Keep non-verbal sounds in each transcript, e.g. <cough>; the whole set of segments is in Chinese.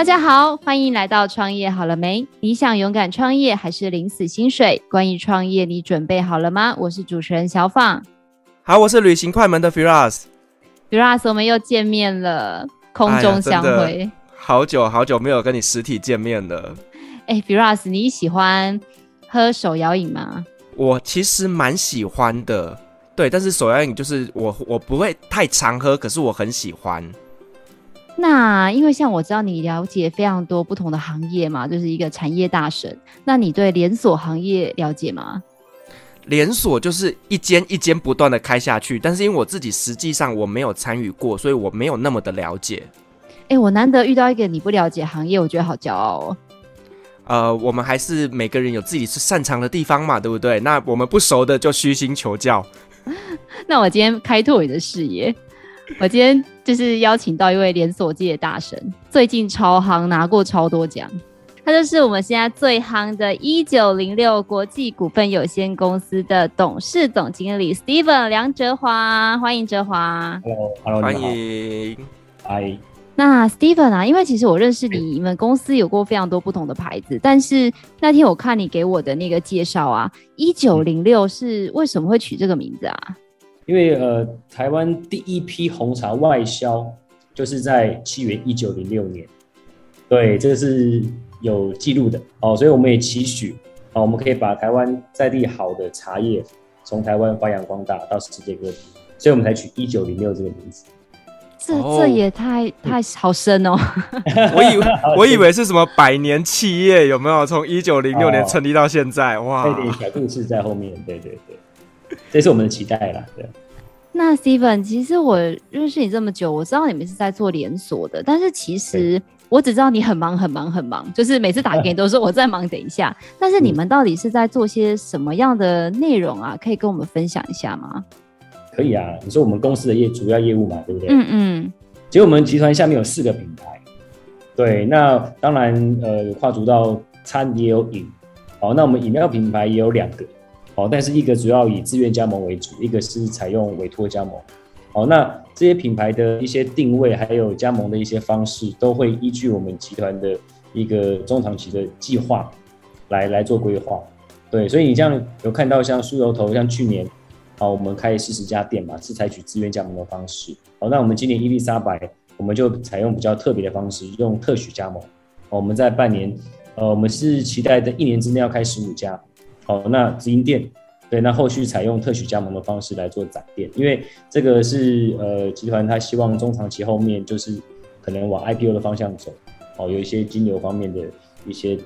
大家好，欢迎来到创业好了没？你想勇敢创业还是领死薪水？关于创业，你准备好了吗？我是主持人小放。好，我是旅行快门的 Firas。Firas，我们又见面了，空中相会。哎、好久好久没有跟你实体见面了。哎，Firas，你喜欢喝手摇饮吗？我其实蛮喜欢的，对，但是手摇饮就是我我不会太常喝，可是我很喜欢。那因为像我知道你了解非常多不同的行业嘛，就是一个产业大神。那你对连锁行业了解吗？连锁就是一间一间不断的开下去，但是因为我自己实际上我没有参与过，所以我没有那么的了解。哎、欸，我难得遇到一个你不了解行业，我觉得好骄傲哦。呃，我们还是每个人有自己是擅长的地方嘛，对不对？那我们不熟的就虚心求教。<laughs> 那我今天开拓你的视野。我今天就是邀请到一位连锁界的大神，最近超夯，拿过超多奖。他就是我们现在最夯的1906国际股份有限公司的董事总经理 Steven 梁哲华，欢迎哲华。Hello，Hello，欢迎。嗨。那 Steven 啊，因为其实我认识你，你们公司有过非常多不同的牌子，但是那天我看你给我的那个介绍啊，1906是为什么会取这个名字啊？因为呃，台湾第一批红茶外销就是在西元一九零六年，对，这个是有记录的哦，所以我们也期许啊，我们可以把台湾在地好的茶叶从台湾发扬光大到世界各地，所以我们才取一九零六这个名字。这这也太太好深哦！<laughs> 我以为我以为是什么百年企业，有没有？从一九零六年成立到现在，哦、哇，有点小故事在后面，对对对。这是我们的期待啦，对。那 Steven，其实我认识你这么久，我知道你们是在做连锁的，但是其实我只知道你很忙很忙很忙，就是每次打给你都说我在忙，等一下。<laughs> 但是你们到底是在做些什么样的内容啊？可以跟我们分享一下吗？可以啊，你说我们公司的业主要业务嘛，对不对？嗯嗯。其实我们集团下面有四个品牌，对，那当然呃有跨足到餐也有饮，好，那我们饮料品牌也有两个。哦，但是一个主要以自愿加盟为主，一个是采用委托加盟。哦，那这些品牌的一些定位，还有加盟的一些方式，都会依据我们集团的一个中长期的计划来来做规划。对，所以你这样有看到像酥油头，像去年，哦，我们开四十家店嘛，是采取自愿加盟的方式。哦，那我们今年伊丽莎白，我们就采用比较特别的方式，用特许加盟。哦，我们在半年，呃，我们是期待在一年之内要开十五家。好，那直营店，对，那后续采用特许加盟的方式来做展店，因为这个是呃集团他希望中长期后面就是可能往 IPO 的方向走，哦，有一些金流方面的一些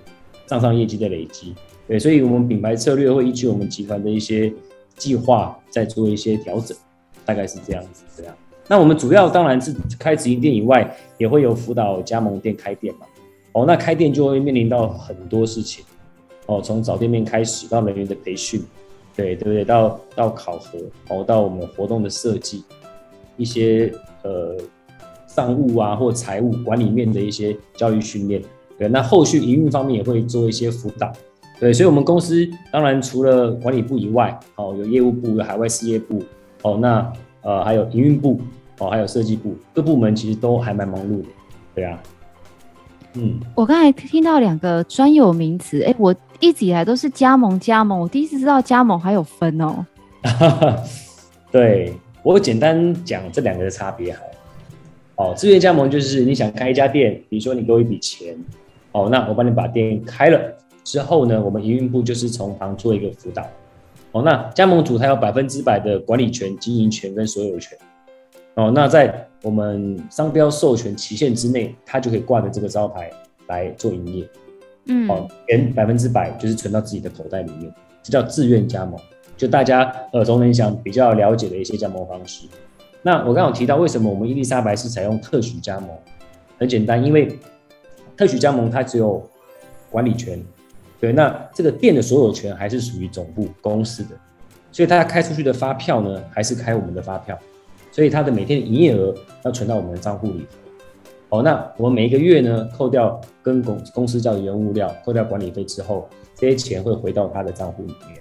账上业绩的累积，对，所以我们品牌策略会依据我们集团的一些计划再做一些调整，大概是这样子，这样。那我们主要当然是开直营店以外，也会有辅导加盟店开店嘛，哦，那开店就会面临到很多事情。哦，从找店面开始到人员的培训，对对不对？到到考核，哦，到我们活动的设计，一些呃商务啊或财务管理面的一些教育训练，对。那后续营运方面也会做一些辅导，对。所以，我们公司当然除了管理部以外，哦，有业务部、有海外事业部，哦，那呃还有营运部，哦，还有设计部，各部门其实都还蛮忙碌的，对啊。嗯，我刚才听到两个专有名词，哎、我一直以来都是加盟加盟，我第一次知道加盟还有分哦。<laughs> 对，我简单讲这两个的差别好。哦，自愿加盟就是你想开一家店，比如说你给我一笔钱，哦，那我帮你把店开了之后呢，我们营运部就是从旁做一个辅导。哦，那加盟主他有百分之百的管理权、经营权跟所有权。哦，那在我们商标授权期限之内，他就可以挂着这个招牌来做营业。嗯，哦，钱百分之百就是存到自己的口袋里面，这叫自愿加盟。就大家耳熟能详、比较了解的一些加盟方式。那我刚刚提到，为什么我们伊丽莎白是采用特许加盟？很简单，因为特许加盟它只有管理权，对，那这个店的所有权还是属于总部公司的，所以他开出去的发票呢，还是开我们的发票。所以它的每天的营业额要存到我们的账户里。好，那我们每一个月呢，扣掉跟公公司交的原物料，扣掉管理费之后，这些钱会回到他的账户里面。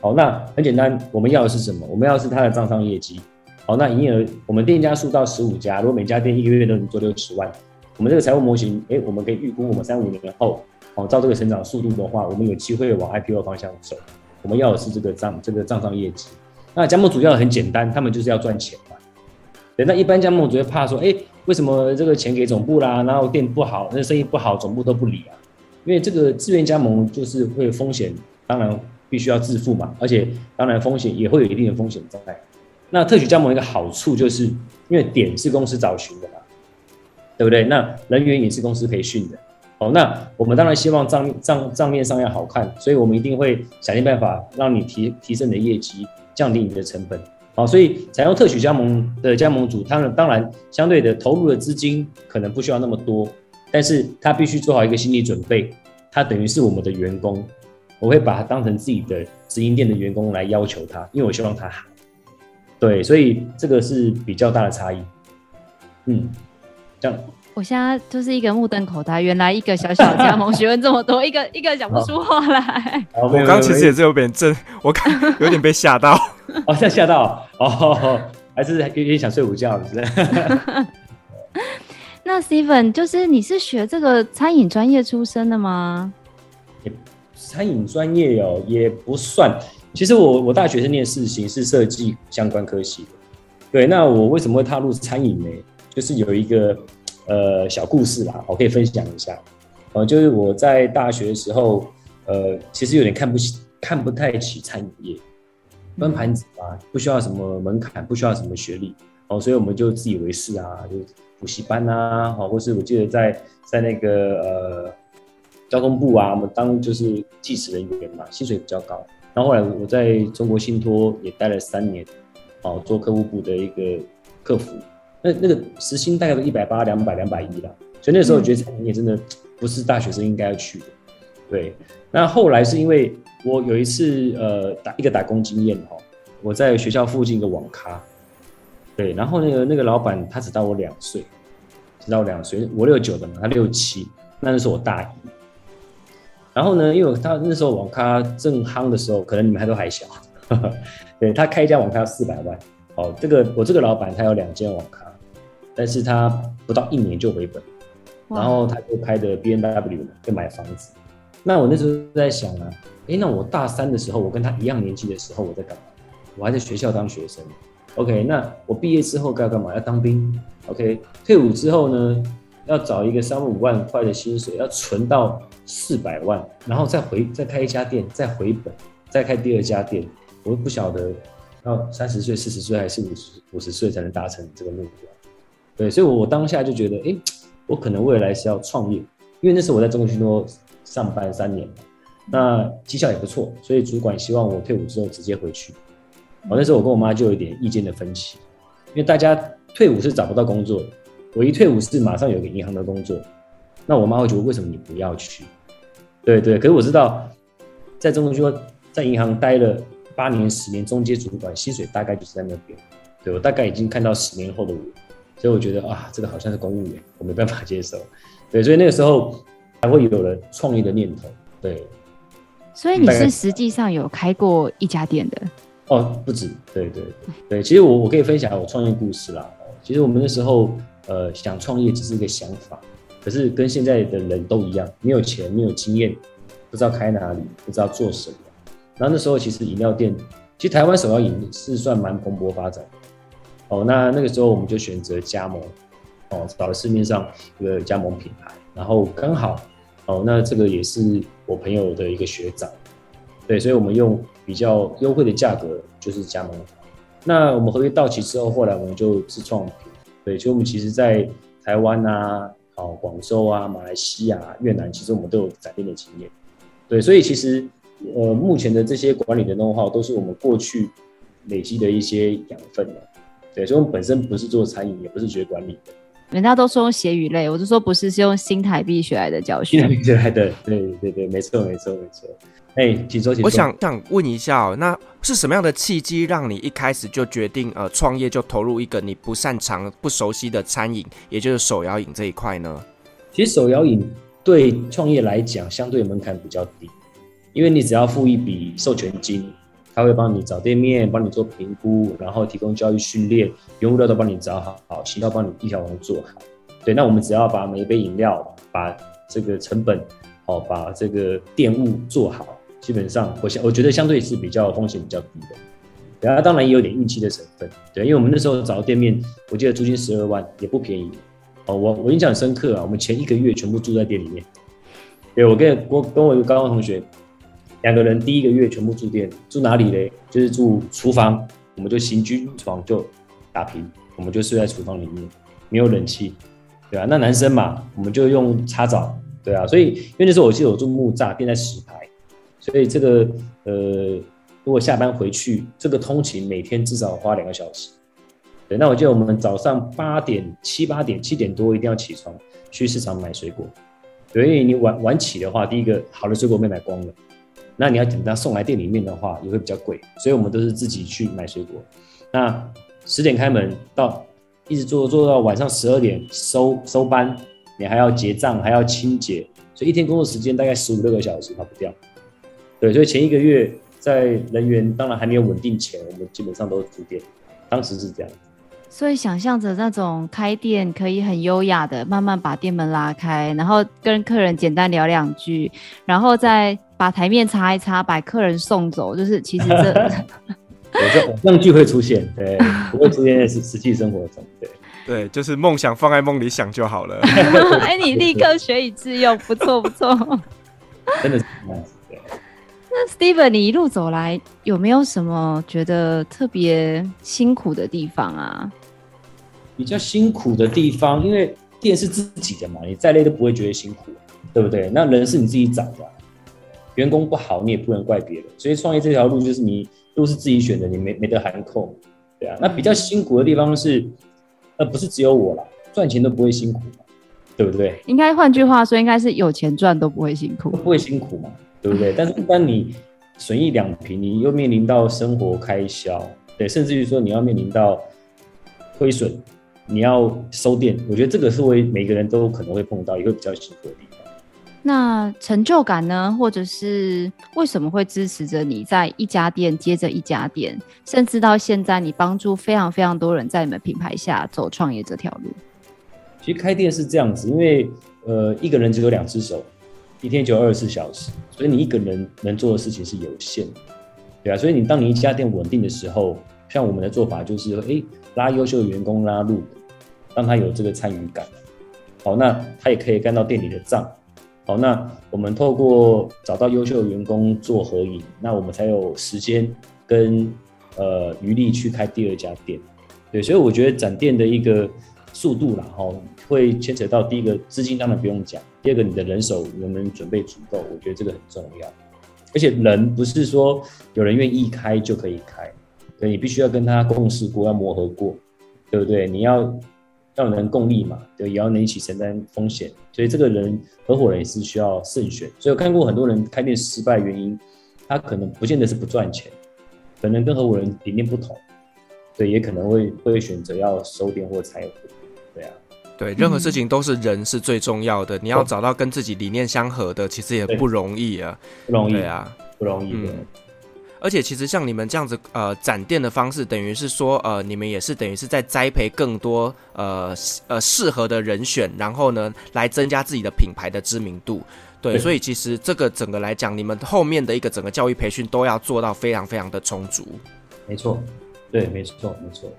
好，那很简单，我们要的是什么？我们要的是他的账上业绩。好，那营业额，我们店家数到十五家，如果每家店一个月都能做六十万，我们这个财务模型，哎，我们可以预估我们三五年后，哦，照这个成长速度的话，我们有机会往 IPO 方向走。我们要的是这个账，这个账上业绩。那加盟主要很简单，他们就是要赚钱嘛。对，那一般加盟主会怕说，哎，为什么这个钱给总部啦，然后店不好，那生意不好，总部都不理啊？因为这个自愿加盟就是会有风险，当然必须要自负嘛，而且当然风险也会有一定的风险在。那特许加盟一个好处就是，因为点是公司找寻的嘛，对不对？那人员也是公司培训的。哦，那我们当然希望账账账面上要好看，所以我们一定会想尽办法让你提提升你的业绩，降低你的成本。好，所以采用特许加盟的加盟主，他们当然相对的投入的资金可能不需要那么多，但是他必须做好一个心理准备，他等于是我们的员工，我会把他当成自己的直营店的员工来要求他，因为我希望他好。对，所以这个是比较大的差异。嗯，这样。我现在就是一个目瞪口呆，原来一个小小的加盟学问这么多，一个 <laughs> 一个讲不出话来。我刚刚其实也是有点震，我看有点被吓到。<laughs> 哦，吓吓到哦，还是有点想睡午觉，是不是？<laughs> 那 Steven 就是你是学这个餐饮专业出身的吗？餐饮专业哦，也不算。其实我我大学是念视形式设计相关科系的。对，那我为什么会踏入餐饮呢？就是有一个。呃，小故事啦，我可以分享一下。呃，就是我在大学的时候，呃，其实有点看不起，看不太起餐饮业，端盘子嘛，不需要什么门槛，不需要什么学历，哦，所以我们就自以为是啊，就补习班啊，好，或是我记得在在那个呃交通部啊，我们当就是计时人员嘛，薪水比较高。然后后来我在中国信托也待了三年，哦，做客户部的一个客服。那那个时薪大概都一百八、两百、两百一了，所以那时候我觉得餐饮业真的不是大学生应该要去的。对，那后来是因为我有一次呃打一个打工经验哈，我在学校附近一个网咖，对，然后那个那个老板他只大我两岁，只大我两岁，我六九的嘛，他六七，那那时候我大一。然后呢，因为他那时候网咖正夯的时候，可能你们还都还小，呵 <laughs> 呵对，他开一家网咖要四百万，哦，这个我这个老板他有两间网咖。但是他不到一年就回本，然后他就开的 B N W 就买房子。那我那时候在想啊，诶，那我大三的时候，我跟他一样年纪的时候，我在干嘛？我还在学校当学生。OK，那我毕业之后该干嘛？要当兵。OK，退伍之后呢，要找一个三五万块的薪水，要存到四百万，然后再回再开一家店，再回本，再开第二家店。我都不晓得要三十岁、四十岁还是五十五十岁才能达成这个目标。对，所以，我当下就觉得，哎，我可能未来是要创业，因为那时候我在中国信托上班三年，那绩效也不错，所以主管希望我退伍之后直接回去。哦，那时候我跟我妈就有一点意见的分歧，因为大家退伍是找不到工作的，我一退伍是马上有个银行的工作，那我妈会觉得为什么你不要去？对对，可是我知道，在中国信托在银行待了八年、十年，中阶主管薪水大概就是在那边，对，我大概已经看到十年后的我。所以我觉得啊，这个好像是公务员，我没办法接受。<laughs> 对，所以那个时候才会有了创业的念头。对，所以你是实际上有开过一家店的？哦，不止。对对对对，其实我我可以分享我创业故事啦。其实我们那时候呃想创业只是一个想法，可是跟现在的人都一样，没有钱，没有经验，不知道开哪里，不知道做什么。然后那时候其实饮料店，其实台湾手摇饮是算蛮蓬勃发展。哦，那那个时候我们就选择加盟，哦，找了市面上一个加盟品牌，然后刚好，哦，那这个也是我朋友的一个学长，对，所以我们用比较优惠的价格就是加盟。那我们合约到期之后，后来我们就自创品，对，所以我们其实在台湾啊，哦，广州啊，马来西亚、越南，其实我们都有展店的经验，对，所以其实呃，目前的这些管理的弄号都是我们过去累积的一些养分。对，所以我们本身不是做餐饮，也不是学管理的。人家都说血与泪，我就说不是，是用新台币学来的教训。新台币学来的，对对对，没错没错没错。哎，请说，请说。我想想问一下哦，那是什么样的契机让你一开始就决定呃创业，就投入一个你不擅长、不熟悉的餐饮，也就是手摇饮这一块呢？其实手摇饮对创业来讲，相对门槛比较低，因为你只要付一笔授权金。他会帮你找店面，帮你做评估，然后提供教育训练，原物料都帮你找好，好，渠道帮你一条龙做好。对，那我们只要把每一杯饮料，把这个成本，哦，把这个店务做好，基本上我相我觉得相对是比较风险比较低的。然后当然也有点运气的成分，对，因为我们那时候找店面，我记得租金十二万也不便宜。哦，我我印象很深刻啊，我们前一个月全部住在店里面。对，我跟我跟我一个高中同学，两个人第一个月全部住店，住哪里嘞？就是住厨房，我们就行军床就打平，我们就睡在厨房里面，没有冷气，对啊，那男生嘛，我们就用擦澡，对啊，所以因为那时候我记得我住木栅，店在石牌，所以这个呃，如果下班回去，这个通勤每天至少花两个小时。对，那我记得我们早上八点、七八点、七点多一定要起床去市场买水果。所以你晚晚起的话，第一个好的水果被买光了，那你要等他送来店里面的话，也会比较贵。所以我们都是自己去买水果。那十点开门到一直做做到晚上十二点收收班，你还要结账，还要清洁，所以一天工作时间大概十五六个小时跑不掉。对，所以前一个月在人员当然还没有稳定前，我们基本上都是租店，当时是这样。所以想象着那种开店可以很优雅的慢慢把店门拉开，然后跟客人简单聊两句，然后再把台面擦一擦，把客人送走。就是其实这，<laughs> 有这偶像剧会出现，对，<laughs> 不会出现在实实际生活中，对，<laughs> 对，就是梦想放在梦里想就好了。哎，你立刻学以致用，不错不错，真的是这样子。那 Steven，你一路走来有没有什么觉得特别辛苦的地方啊？比较辛苦的地方，因为店是自己的嘛，你再累都不会觉得辛苦，对不对？那人是你自己找的，员工不好你也不能怪别人，所以创业这条路就是你路是自己选的，你没没得含扣，对啊。那比较辛苦的地方是，呃，不是只有我啦，赚钱都不会辛苦嘛，对不对？应该换句话说，应该是有钱赚都不会辛苦，不会辛苦嘛。对不对？<laughs> 但是，一般你损益两平，你又面临到生活开销，对，甚至于说你要面临到亏损，你要收店，我觉得这个是为每个人都可能会碰到，也会比较辛苦的地方。那成就感呢？或者是为什么会支持着你在一家店接着一家店，甚至到现在你帮助非常非常多人在你们品牌下走创业这条路？其实开店是这样子，因为呃，一个人只有两只手。一天就二十四小时，所以你一个人能做的事情是有限，对啊。所以你当你一家店稳定的时候，像我们的做法就是，哎，拉优秀的员工拉入，让他有这个参与感，好，那他也可以干到店里的账，好，那我们透过找到优秀的员工做合影，那我们才有时间跟呃余力去开第二家店，对，所以我觉得展店的一个速度啦，哈，会牵扯到第一个资金，当然不用讲。第二个，你的人手能不能准备足够？我觉得这个很重要。而且人不是说有人愿意开就可以开，对，你必须要跟他共事过，要磨合过，对不对？你要要能共利嘛，对，也要能一起承担风险。所以这个人合伙人也是需要慎选。所以我看过很多人开店失败原因，他可能不见得是不赚钱，可能跟合伙人理念不同，对，也可能会会选择要收店或拆伙。对，任何事情都是人是最重要的。嗯、你要找到跟自己理念相合的，其实也不容易啊。不容易，对啊，不容易。嗯。而且其实像你们这样子，呃，展店的方式，等于是说，呃，你们也是等于是在栽培更多，呃，呃，适合的人选，然后呢，来增加自己的品牌的知名度。对，对，所以其实这个整个来讲，你们后面的一个整个教育培训都要做到非常非常的充足。没错，对，没错，没错。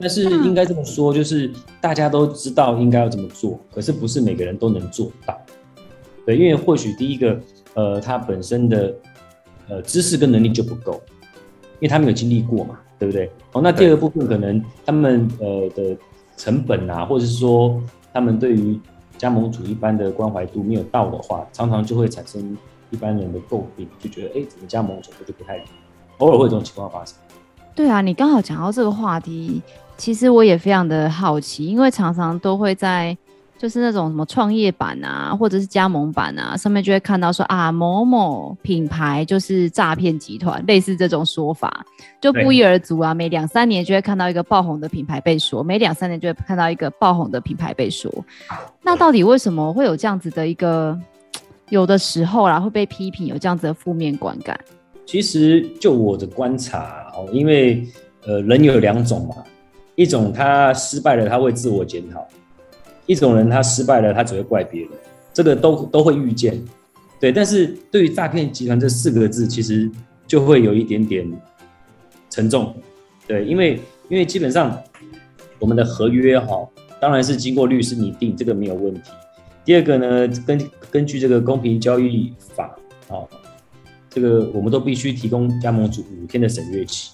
但是应该这么说，就是大家都知道应该要怎么做，可是不是每个人都能做到。对，因为或许第一个，呃，他本身的呃知识跟能力就不够，因为他没有经历过嘛，对不对？哦，那第二个部分可能他们呃的成本啊，或者是说他们对于加盟主一般的关怀度没有到的话，常常就会产生一般人的诟病，就觉得哎，怎么加盟主就不太，偶尔会有这种情况发生。对啊，你刚好讲到这个话题，其实我也非常的好奇，因为常常都会在就是那种什么创业板啊，或者是加盟板啊上面就会看到说啊某某品牌就是诈骗集团，类似这种说法，就不一而足啊。每两三年就会看到一个爆红的品牌被说，每两三年就会看到一个爆红的品牌被说。那到底为什么会有这样子的一个有的时候啦会被批评有这样子的负面观感？其实就我的观察哦，因为呃人有两种嘛，一种他失败了他会自我检讨，一种人他失败了，他只会怪别人，这个都都会遇见。对，但是对于诈骗集团这四个字，其实就会有一点点沉重。对，因为因为基本上我们的合约哈，当然是经过律师拟定，这个没有问题。第二个呢，根根据这个公平交易法啊，这个我们都必须提供加盟主五天的审阅期，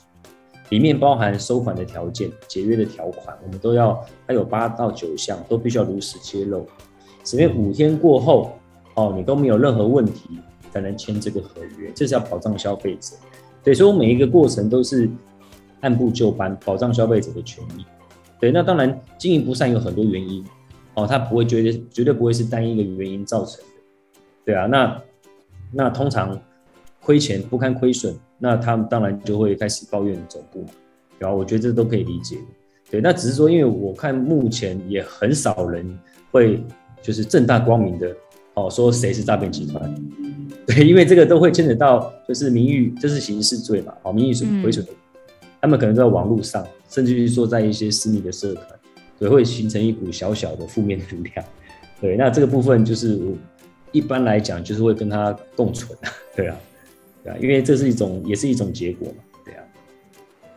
里面包含收款的条件、解约的条款，我们都要，它有八到九项，都必须要如实揭露。审阅五天过后。哦，你都没有任何问题才能签这个合约，这是要保障消费者。对，所以我每一个过程都是按部就班，保障消费者的权益。对，那当然经营不善有很多原因，哦，他不会绝对绝对不会是单一的原因造成的。对啊，那那通常亏钱不堪亏损，那他们当然就会开始抱怨总部嘛。对啊，我觉得这都可以理解。对，那只是说，因为我看目前也很少人会就是正大光明的。哦，说谁是诈骗集团？对，因为这个都会牵扯到，就是名誉，这是刑事罪嘛。哦，名誉损毁损的，他们可能在网络上，甚至于说在一些私密的社团，对，会形成一股小小的负面能量。对，那这个部分就是一般来讲，就是会跟他共存。对啊，对啊，因为这是一种，也是一种结果嘛。对啊。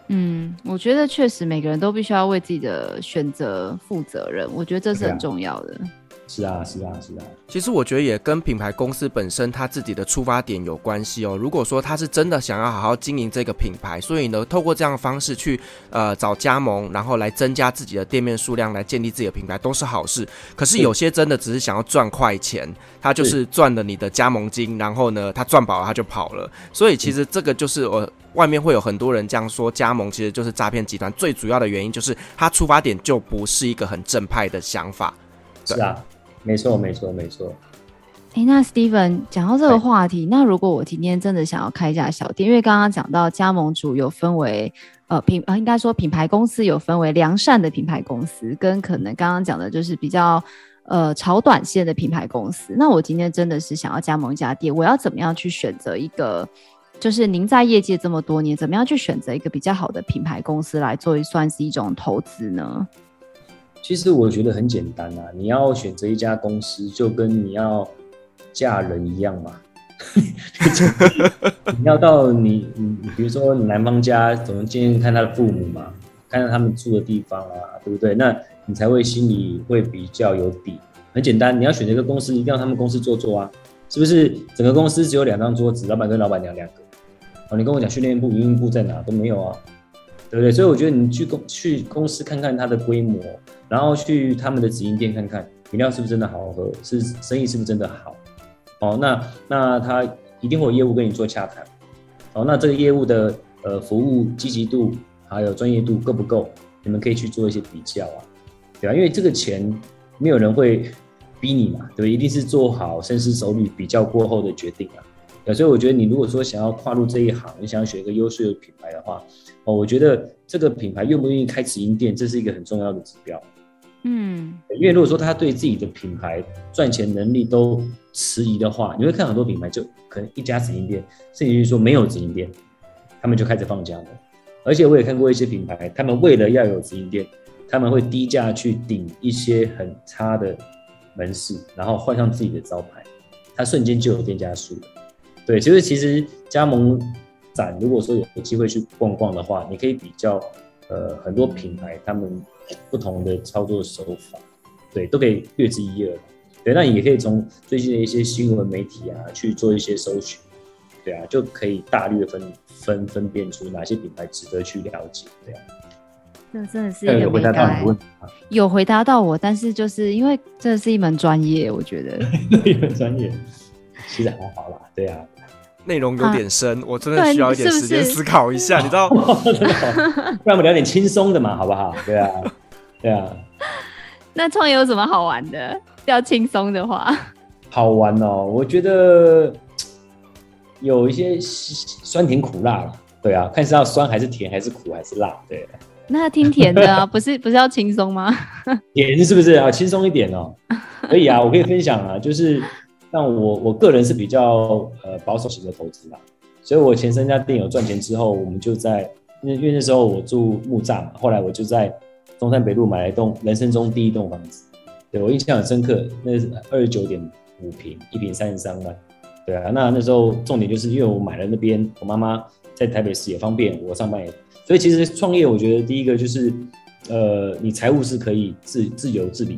嗯，我觉得确实每个人都必须要为自己的选择负责任，我觉得这是很重要的。是啊，是啊，是啊。其实我觉得也跟品牌公司本身它自己的出发点有关系哦。如果说他是真的想要好好经营这个品牌，所以呢，透过这样的方式去呃找加盟，然后来增加自己的店面数量，来建立自己的品牌，都是好事。可是有些真的只是想要赚快钱，他就是赚了你的加盟金，然后呢，他赚饱了他就跑了。所以其实这个就是我外面会有很多人这样说，加盟其实就是诈骗集团。最主要的原因就是他出发点就不是一个很正派的想法。是啊。没错，没错，没错。哎，那 Steven 讲到这个话题，那如果我今天真的想要开一家小店，因为刚刚讲到加盟主有分为呃品呃，应该说品牌公司有分为良善的品牌公司，跟可能刚刚讲的就是比较呃炒短线的品牌公司。那我今天真的是想要加盟一家店，我要怎么样去选择一个？就是您在业界这么多年，怎么样去选择一个比较好的品牌公司来做，算是一种投资呢？其实我觉得很简单啊，你要选择一家公司，就跟你要嫁人一样嘛。<laughs> 你要到你你比如说你男方家，总能见见看他的父母嘛，看看他们住的地方啊，对不对？那你才会心里会比较有底。很简单，你要选择一个公司，一定要他们公司做做啊，是不是？整个公司只有两张桌子，老板跟老板娘两个。哦，你跟我讲训练部、营运部在哪都没有啊。对不对？所以我觉得你去公去公司看看它的规模，然后去他们的直营店看看饮料是不是真的好喝，是生意是不是真的好。哦，那那他一定会有业务跟你做洽谈。哦，那这个业务的呃服务积极度还有专业度够不够？你们可以去做一些比较啊，对吧？因为这个钱没有人会逼你嘛，对不对？一定是做好深思熟虑比较过后的决定啊。所以我觉得，你如果说想要跨入这一行，你想要选一个优秀的品牌的话，哦，我觉得这个品牌愿不愿意开直营店，这是一个很重要的指标。嗯，因为如果说他对自己的品牌赚钱能力都迟疑的话，你会看很多品牌就可能一家直营店，甚至于说没有直营店，他们就开始放假了。而且我也看过一些品牌，他们为了要有直营店，他们会低价去顶一些很差的门市，然后换上自己的招牌，他瞬间就有店家数了。对，其实其实加盟展，如果说有机会去逛逛的话，你可以比较，呃，很多品牌他们不同的操作手法，对，都可以略知一二。对，那你也可以从最近的一些新闻媒体啊去做一些搜寻，对啊，就可以大略分分分辨出哪些品牌值得去了解，对啊。这真的是一个有回答到你问题吗？有回答到我，但是就是因为这是一门专业，我觉得 <laughs> 一门专业，其实还好啦，对啊。内容有点深，啊，我真的需要一点时间思考一下，是 <laughs> 是你知道？<laughs> 不然我们聊点轻松的嘛，好不好？对啊，对啊。那创业有什么好玩的？要轻松的话，好玩哦。我觉得有一些酸甜苦辣，对啊，看是要酸还是甜，还是苦还是辣，对。那听甜的啊，<laughs> 不是不是要轻松吗？甜是不是啊？轻松一点哦。可以啊，我可以分享啊，就是。但我我个人是比较呃保守型的投资吧，所以我前三家店有赚钱之后，我们就在因为因为那时候我住木栅嘛，后来我就在中山北路买了一栋人生中第一栋房子，对我印象很深刻，那是二十九点五平，一平三十三万。对啊，那那时候重点就是因为我买了那边，我妈妈在台北市也方便，我上班也，所以其实创业我觉得第一个就是，呃，你财务是可以自自由自理。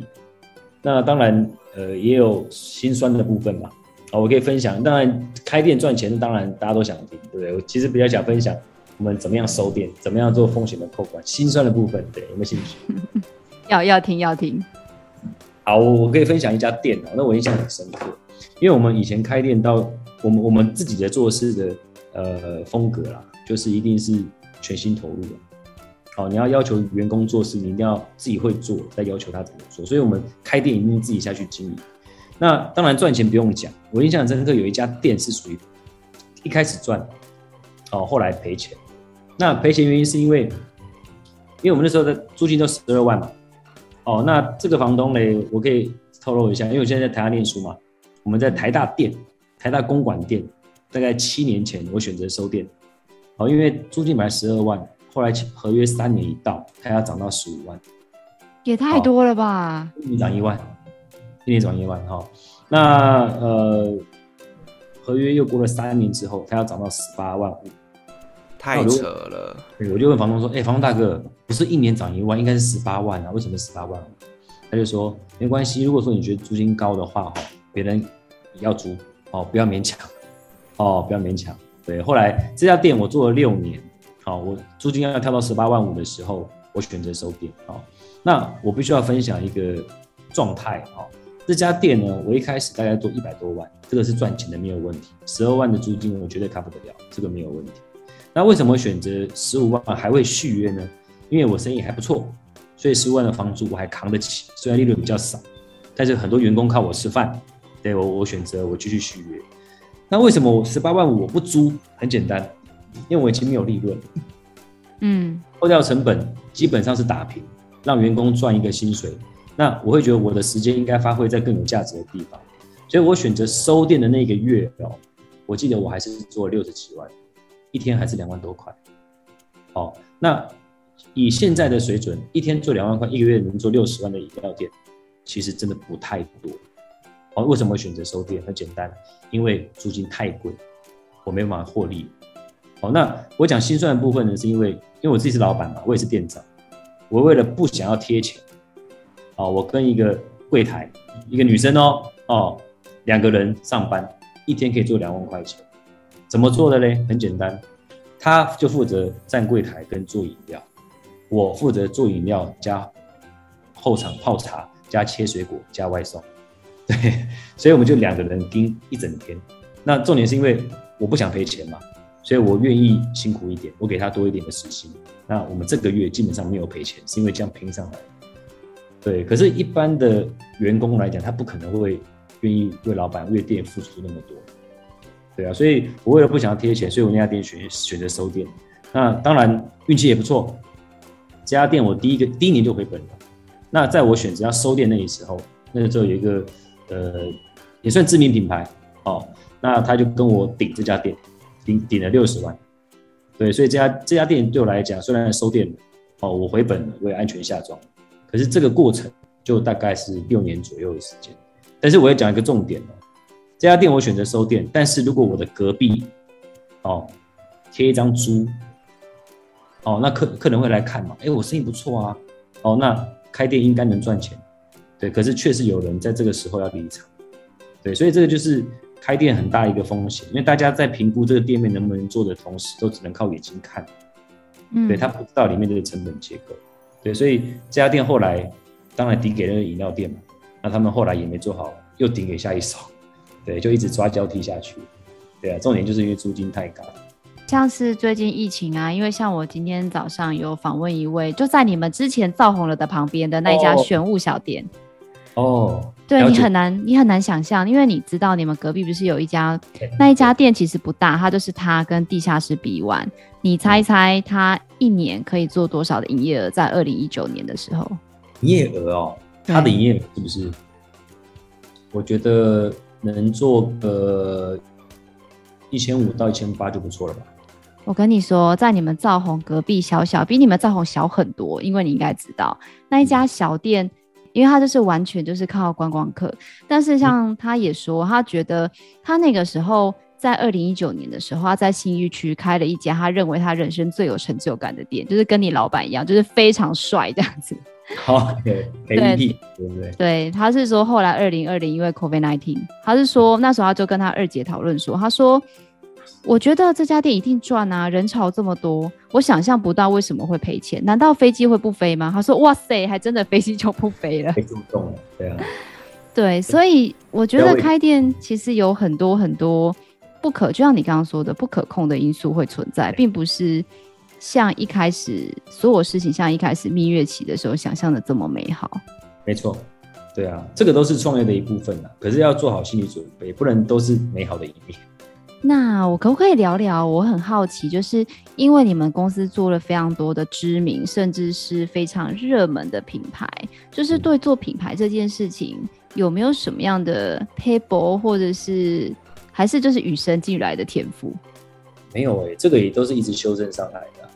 那当然，呃，也有心酸的部分嘛。啊，我可以分享。当然，开店赚钱，当然大家都想听，对不对？我其实比较想分享我们怎么样收店，怎么样做风险的扣款，心酸的部分，对，有没有兴趣？<laughs> 要要听要听。好，我可以分享一家店哦，那我印象很深刻。因为我们以前开店到我们我们自己的做事的呃风格啦，就是一定是全心投入的。好，你要要求员工做事，你一定要自己会做，再要求他怎么做。所以我们开店一定自己下去经营。那当然赚钱不用讲，我印象很深刻，有一家店是属于一开始赚，哦，后来赔钱。那赔钱原因是因为，因为我们那时候的租金都十二万嘛。哦，那这个房东呢，我可以透露一下，因为我现在在台大念书嘛。我们在台大店、台大公馆店，大概七年前，我选择收店。好，因为租金本来十二万，后来合约三年一到，它要涨到十五万，也太多了吧？一年涨一万，一年涨一万哈。那呃，合约又过了三年之后，它要涨到十八万五，太扯了。我就问房东说：“哎、欸，房东大哥，不是一年涨一万，应该是十八万啊？为什么十八万？”他就说：“没关系，如果说你觉得租金高的话，哈。”别人要租哦，不要勉强哦，不要勉强。对，后来这家店我做了六年，好，我租金要跳到十八万五的时候，我选择收店。好，那我必须要分享一个状态。好，这家店呢，我一开始大概做一百多万，这个是赚钱的，没有问题。十二万的租金我绝对卡不得了，这个没有问题。那为什么选择十五万还会续约呢？因为我生意还不错，所以十五万的房租我还扛得起，虽然利润比较少，但是很多员工靠我吃饭。对我，我选择我继续续约。那为什么我十八万五我不租？很简单，因为我已经没有利润。嗯，扣掉成本基本上是打平，让员工赚一个薪水。那我会觉得我的时间应该发挥在更有价值的地方，所以我选择收店的那个月哦，我记得我还是做六十几万，一天还是两万多块。哦，那以现在的水准，一天做两万块，一个月能做六十万的饮料店，其实真的不太多。哦，为什么会选择收店？很简单，因为租金太贵，我没有办法获利。好，那我讲心酸的部分呢，是因为因为我自己是老板嘛，我也是店长，我为了不想要贴钱，啊，我跟一个柜台，一个女生哦，哦，两个人上班，一天可以做两万块钱，怎么做的嘞？很简单，他就负责站柜台跟做饮料，我负责做饮料加后场泡茶加切水果加外送。<laughs> 对，所以我们就两个人盯一整天。那重点是因为我不想赔钱嘛，所以我愿意辛苦一点，我给他多一点的时薪。那我们这个月基本上没有赔钱，是因为这样拼上来。对，可是，一般的员工来讲，他不可能会愿意为老板为店付出那么多。对啊，所以我为了不想要贴钱，所以我那家店选选择收店。那当然运气也不错，这家店我第一个第一年就回本了。那在我选择要收店那个时候，那个时候有一个。呃，也算知名品牌哦，那他就跟我顶这家店，顶顶了六十万，对，所以这家这家店对我来讲，虽然收店，哦，我回本了，我也安全下庄，可是这个过程就大概是六年左右的时间。但是我要讲一个重点哦，这家店我选择收店，但是如果我的隔壁哦贴一张租，哦，那客客人会来看嘛？哎，我生意不错啊，哦，那开店应该能赚钱。对，可是确实有人在这个时候要离场，对，所以这个就是开店很大一个风险，因为大家在评估这个店面能不能做的同时，都只能靠眼睛看，嗯，对，他不知道里面这个成本结构，对，所以这家店后来当然抵给那个饮料店嘛，那他们后来也没做好，又顶给下一手，<laughs> 对，就一直抓交替下去，对啊，重点就是因为租金太高。像是最近疫情啊，因为像我今天早上有访问一位，就在你们之前造红了的旁边的那一家玄物小店。哦哦，对，你很难，你很难想象，因为你知道你们隔壁不是有一家，那一家店其实不大，它就是它跟地下室比完，你猜一猜它一年可以做多少的营业额？在二零一九年的时候，营业额哦，它的营业额是不是？我觉得能做个一千五到一千八就不错了吧？我跟你说，在你们兆宏隔壁小小，比你们兆宏小很多，因为你应该知道那一家小店。因为他就是完全就是靠观光客。但是像他也说，他觉得他那个时候在二零一九年的时候，他在新域区开了一家他认为他人生最有成就感的店，就是跟你老板一样，就是非常帅这样子。好，<laughs> 对，对对不对？对，他是说后来二零二零因为 COVID nineteen，他是说那时候他就跟他二姐讨论说，他说。我觉得这家店一定赚啊！人潮这么多，我想象不到为什么会赔钱。难道飞机会不飞吗？他说：“哇塞，还真的飞机就不飞了。<laughs> ”对啊，对，所以我觉得开店其实有很多很多不可，就像你刚刚说的，不可控的因素会存在，并不是像一开始所有事情像一开始蜜月期的时候想象的这么美好。没错，对啊，这个都是创业的一部分啊。可是要做好心理准备，不能都是美好的一面。那我可不可以聊聊？我很好奇，就是因为你们公司做了非常多的知名，甚至是非常热门的品牌，就是对做品牌这件事情有没有什么样的撇步，或者是还是就是与生俱来的天赋？没有诶、欸，这个也都是一直修正上来的。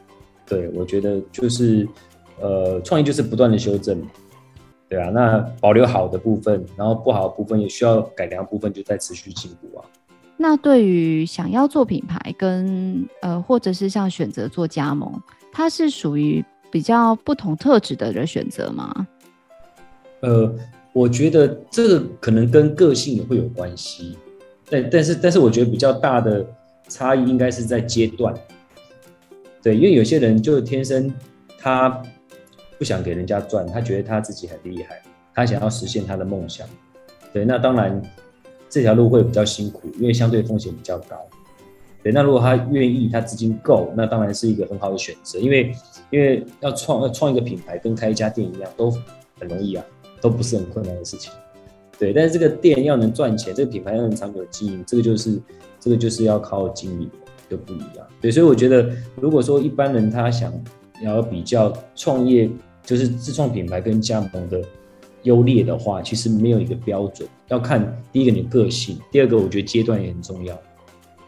对，我觉得就是呃，创意就是不断的修正，对啊，那保留好的部分，然后不好的部分也需要改良的部分，就在持续进步啊。那对于想要做品牌跟呃，或者是像选择做加盟，它是属于比较不同特质的人选择吗？呃，我觉得这个可能跟个性也会有关系，但但是但是我觉得比较大的差异应该是在阶段。对，因为有些人就天生他不想给人家赚，他觉得他自己很厉害，他想要实现他的梦想。对，那当然。这条路会比较辛苦，因为相对风险比较高。对，那如果他愿意，他资金够，那当然是一个很好的选择。因为，因为要创要创一个品牌，跟开一家店一样，都很容易啊，都不是很困难的事情。对，但是这个店要能赚钱，这个品牌要能长久经营，这个就是这个就是要靠经营，就不一样。对，所以我觉得，如果说一般人他想要比较创业，就是自创品牌跟加盟的。优劣的话，其实没有一个标准，要看第一个你的个性，第二个我觉得阶段也很重要。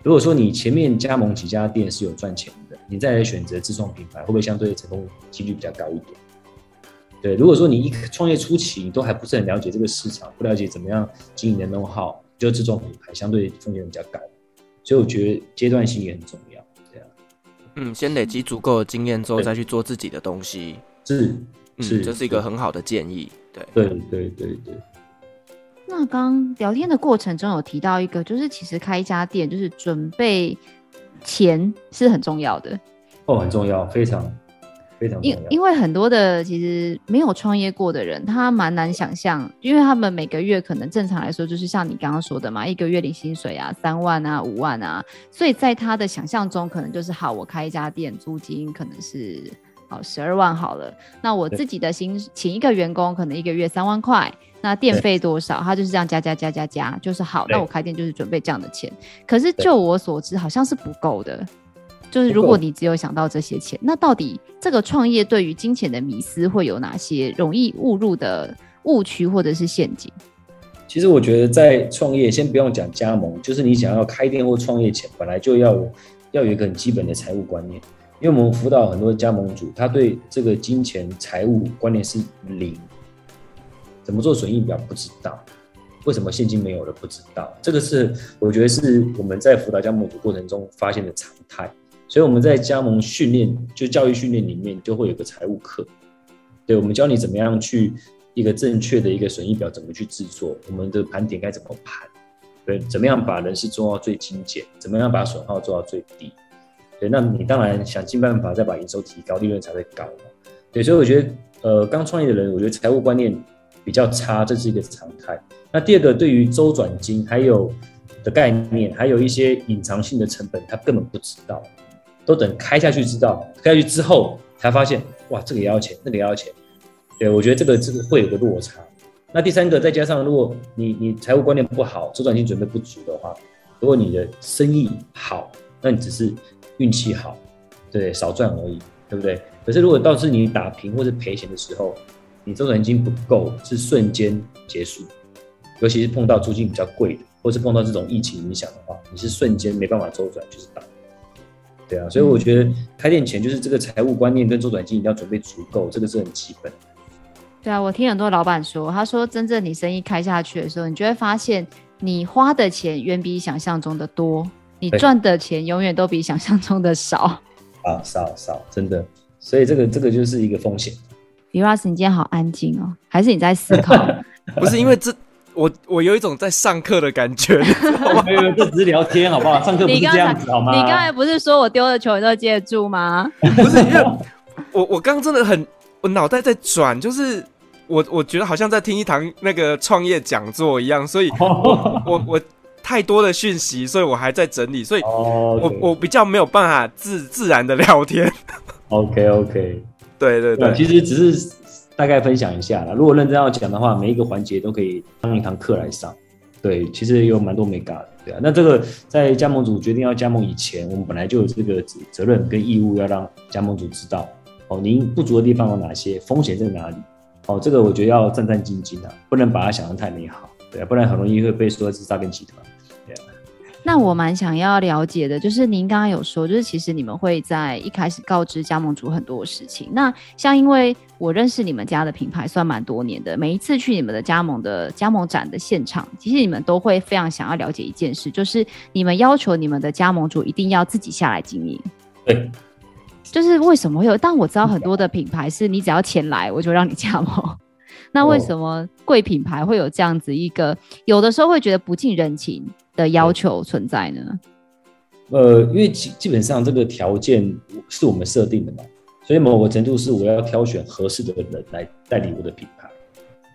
如果说你前面加盟几家店是有赚钱的，你再来选择自创品牌，会不会相对成功几率比较高一点？对，如果说你一创业初期你都还不是很了解这个市场，不了解怎么样经营的 know-how，就自创品牌相对风险比较高，所以我觉得阶段性也很重要。这样，嗯，先累积足够的经验之后再去做自己的东西，是，是，嗯，这是一个很好的建议。对对对对。那刚聊天的过程中有提到一个，就是其实开一家店，就是准备钱是很重要的。哦，很重要，非常非常重要。因因为很多的其实没有创业过的人，他蛮难想象，因为他们每个月可能正常来说就是像你刚刚说的嘛，一个月领薪水啊，三万啊，五万啊，所以在他的想象中，可能就是好，我开一家店，租金可能是。好，十二万好了。那我自己的薪请一个员工，可能一个月三万块。那电费多少？他就是这样加加加加加，就是好。那我开店就是准备这样的钱。可是就我所知，好像是不够的。就是如果你只有想到这些钱，那到底这个创业对于金钱的迷思会有哪些容易误入的误区或者是陷阱？其实我觉得在创业，先不用讲加盟，就是你想要开店或创业前，本来就要要有一个很基本的财务观念。因为我们辅导很多加盟主，他对这个金钱财务观念是零，怎么做损益表不知道，为什么现金没有了不知道，这个是我觉得是我们在辅导加盟主过程中发现的常态。所以我们在加盟训练，就教育训练里面就会有个财务课，对，我们教你怎么样去一个正确的一个损益表怎么去制作，我们的盘点该怎么盘，对，怎么样把人事做到最精简，怎么样把损耗做到最低。对，那你当然想尽办法再把营收提高，利润才会高。对，所以我觉得，呃，刚创业的人，我觉得财务观念比较差，这是一个常态。那第二个，对于周转金还有的概念，还有一些隐藏性的成本，他根本不知道，都等开下去知道，开下去之后才发现，哇，这个也要钱，那个也要钱。对，我觉得这个这个会有个落差。那第三个，再加上如果你你财务观念不好，周转金准备不足的话，如果你的生意好，那你只是。运气好，对，少赚而已，对不对？可是如果倒是你打平或者赔钱的时候，你周转金不够，是瞬间结束。尤其是碰到租金比较贵的，或是碰到这种疫情影响的话，你是瞬间没办法周转，就是倒。对啊，所以我觉得开店前就是这个财务观念跟周转金一定要准备足够，这个是很基本。对啊，我听很多老板说，他说真正你生意开下去的时候，你就会发现你花的钱远比想象中的多，你赚的钱永远都比想象中的少。啊，少少，真的。所以这个这个就是一个风险。Firas，你今天好安静哦，还是你在思考？<laughs> 不是因为这。我我有一种在上课的感觉，<laughs> 没有，这只是聊天，好不好？上课不是这样子，好吗？你刚才不是说我丢的球你都接得住吗？不是，因为我我刚刚真的很，我脑袋在转，就是我我觉得好像在听一堂那个创业讲座一样，所以我我我太多的讯息，所以我还在整理，所以我我比较没有办法自自然的聊天。OK OK，对对对，其实只是。大概分享一下啦，如果认真要讲的话，每一个环节都可以当一堂课来上。对，其实有蛮多眉角的，对啊。那这个在加盟主决定要加盟以前，我们本来就有这个责任跟义务要让加盟主知道，哦，您不足的地方有哪些，风险在哪里？哦，这个我觉得要战战兢兢啊，不能把它想得太美好，对啊，不然很容易会被说是诈骗集团。那我蛮想要了解的，就是您刚刚有说，就是其实你们会在一开始告知加盟主很多事情。那像因为我认识你们家的品牌算蛮多年的，每一次去你们的加盟的加盟展的现场，其实你们都会非常想要了解一件事，就是你们要求你们的加盟主一定要自己下来经营。对，就是为什么会有？但我知道很多的品牌是你只要钱来，我就让你加盟。<laughs> 那为什么贵品牌会有这样子一个，有的时候会觉得不近人情的要求存在呢？呃，因为基基本上这个条件是我们设定的嘛，所以某个程度是我要挑选合适的人来代理我的品牌。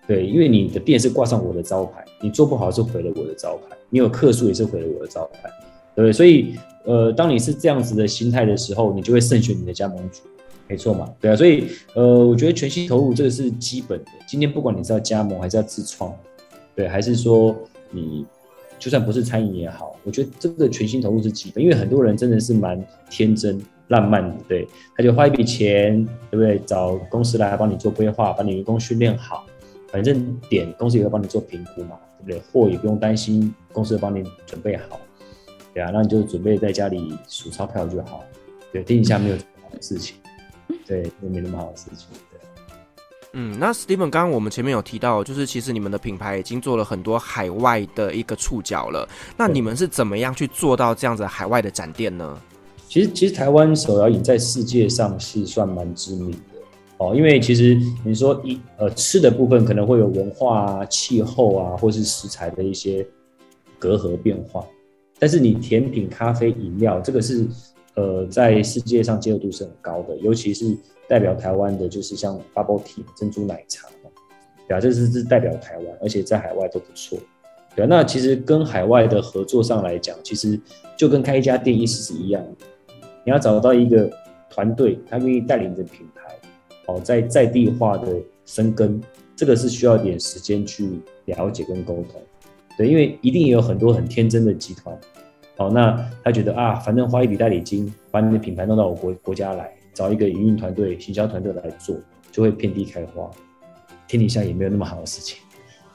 对，因为你的店是挂上我的招牌，你做不好是毁了我的招牌，你有客数也是毁了我的招牌。对，所以呃，当你是这样子的心态的时候，你就会慎选你的加盟主。没错嘛，对啊，所以呃，我觉得全心投入这个是基本的。今天不管你是要加盟还是要自创，对，还是说你就算不是餐饮也好，我觉得这个全心投入是基本。因为很多人真的是蛮天真浪漫的，对，他就花一笔钱，对不对？找公司来帮你做规划，把你员工训练好，反正点公司也会帮你做评估嘛，对不对？货也不用担心，公司会帮你准备好，对啊，那你就准备在家里数钞票就好，对，天底下没有什么好的事情。对，都没那么好的事情。对，嗯，那 Steven 刚刚我们前面有提到，就是其实你们的品牌已经做了很多海外的一个触角了。那你们是怎么样去做到这样子海外的展店呢？其实，其实台湾手摇饮在世界上是算蛮知名的哦。因为其实你说一呃吃的部分可能会有文化啊、气候啊，或是食材的一些隔阂变化，但是你甜品、咖啡、饮料这个是。呃，在世界上接受度是很高的，尤其是代表台湾的，就是像 Bubble Tea 珍珠奶茶，对啊，这是是代表台湾，而且在海外都不错，对啊。那其实跟海外的合作上来讲，其实就跟开一家店意思是一样的，你要找到一个团队，他愿意带领着品牌，哦，在在地化的生根，这个是需要点时间去了解跟沟通，对，因为一定也有很多很天真的集团。好，那他觉得啊，反正花一笔代理金，把你的品牌弄到我国国家来，找一个营运团队、行销团队来做，就会遍地开花。天底下也没有那么好的事情，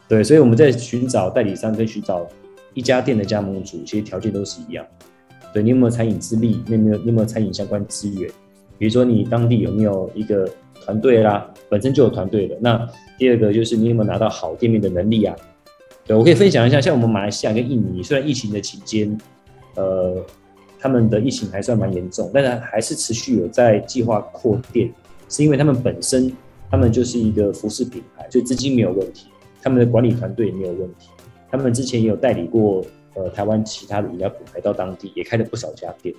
对，所以我们在寻找代理商跟寻找一家店的加盟主，其实条件都是一样。对，你有没有餐饮资历？你有没有你有没有餐饮相关资源？比如说你当地有没有一个团队啦，本身就有团队的。那第二个就是你有没有拿到好店面的能力啊？对，我可以分享一下，像我们马来西亚跟印尼，虽然疫情的期间。呃，他们的疫情还算蛮严重，但是还是持续有在计划扩店，是因为他们本身他们就是一个服饰品牌，所以资金没有问题，他们的管理团队也没有问题，他们之前也有代理过呃台湾其他的饮料品牌到当地，也开了不少家店，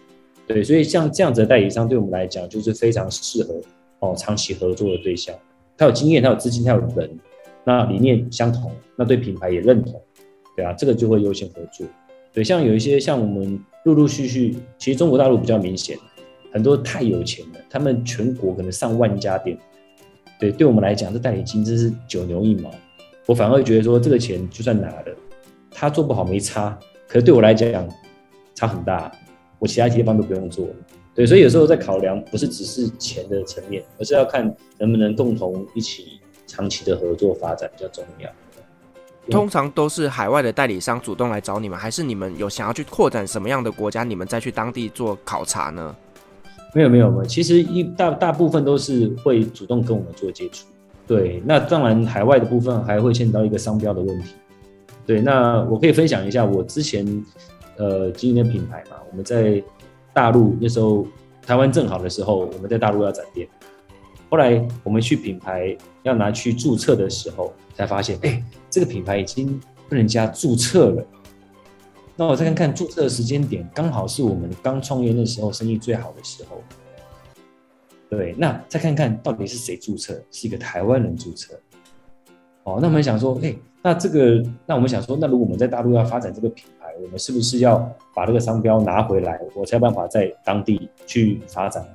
对，所以像这样子的代理商对我们来讲就是非常适合哦长期合作的对象，他有经验，他有资金，他有人，那理念相同，那对品牌也认同，对啊，这个就会优先合作。对，像有一些像我们陆陆续续，其实中国大陆比较明显，很多太有钱了，他们全国可能上万家店。对，对我们来讲，这代理金真是九牛一毛。我反而会觉得说，这个钱就算拿了，他做不好没差，可是对我来讲差很大，我其他地方都不用做。对，所以有时候在考量，不是只是钱的层面，而是要看能不能共同一起长期的合作发展比较重要。通常都是海外的代理商主动来找你们，还是你们有想要去扩展什么样的国家，你们再去当地做考察呢？没有没有没有，其实一大大部分都是会主动跟我们做接触。对，那当然海外的部分还会牵扯到一个商标的问题。对，那我可以分享一下我之前呃经营的品牌嘛，我们在大陆那时候台湾正好的时候，我们在大陆要展店，后来我们去品牌要拿去注册的时候，才发现哎，这个品牌已经被人家注册了。那我再看看注册的时间点，刚好是我们刚创业那时候生意最好的时候。对，那再看看到底是谁注册，是一个台湾人注册。哦，那我们想说，哎，那这个，那我们想说，那如果我们在大陆要发展这个品牌，我们是不是要把这个商标拿回来，我才有办法在当地去发展？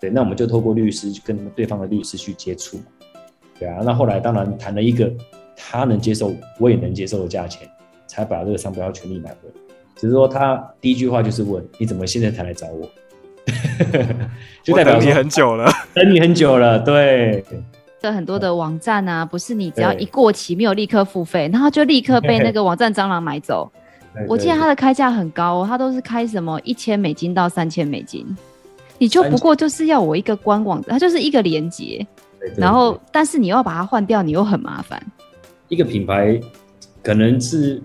对，那我们就透过律师跟对方的律师去接触。对啊，那后来当然谈了一个他能接受，我也能接受的价钱，才把这个商标权利买回来。只是说他第一句话就是问，你怎么现在才来找我？<laughs> 就代表你很久了，<laughs> 等你很久了，对。这很多的网站啊，不是你只要一过期没有立刻付费，然后就立刻被那个网站蟑螂买走。我记得他的开价很高哦，他都是开什么一千美金到三千美金，你就不过就是要我一个官网，它就是一个连接，然后但是你要把它换掉，你又很麻烦。一个品牌可能是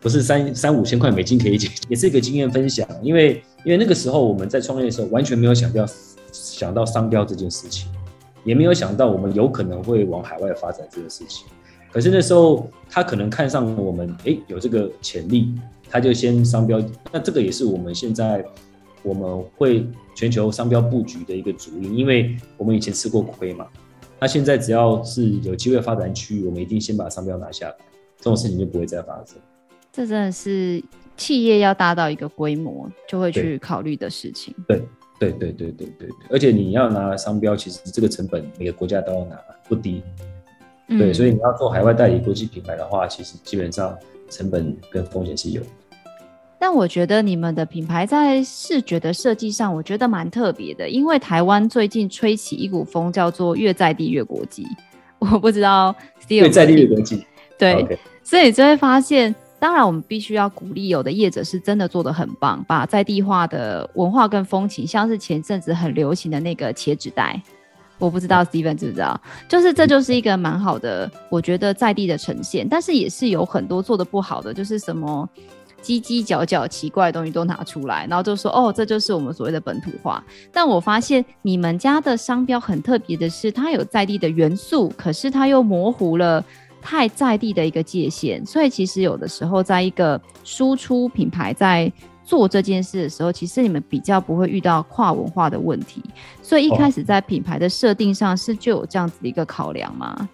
不是三三五千块美金可以解，也是一个经验分享，因为。因为那个时候我们在创业的时候，完全没有想到想到商标这件事情，也没有想到我们有可能会往海外发展这件事情。可是那时候他可能看上我们，哎，有这个潜力，他就先商标。那这个也是我们现在我们会全球商标布局的一个主因，因为我们以前吃过亏嘛。那现在只要是有机会发展区域，我们一定先把商标拿下来，这种事情就不会再发生。这真的是。企业要达到一个规模，就会去考虑的事情。对，对，对，对，对，对，而且你要拿商标，其实这个成本每个国家都要拿，不低。嗯、对，所以你要做海外代理国际品牌的话，其实基本上成本跟风险是有。但我觉得你们的品牌在视觉的设计上，我觉得蛮特别的，因为台湾最近吹起一股风，叫做“越在地越国际”。我不知道越在地越国际。对.所以你就会发现。当然，我们必须要鼓励有的业者是真的做的很棒，把在地化的文化跟风情，像是前阵子很流行的那个茄子袋，我不知道 Steven 知不知道，就是这就是一个蛮好的，我觉得在地的呈现。但是也是有很多做的不好的，就是什么犄犄角角奇怪的东西都拿出来，然后就说哦，这就是我们所谓的本土化。但我发现你们家的商标很特别的是，它有在地的元素，可是它又模糊了。太在地的一个界限，所以其实有的时候，在一个输出品牌在做这件事的时候，其实你们比较不会遇到跨文化的问题。所以一开始在品牌的设定上是就有这样子的一个考量吗？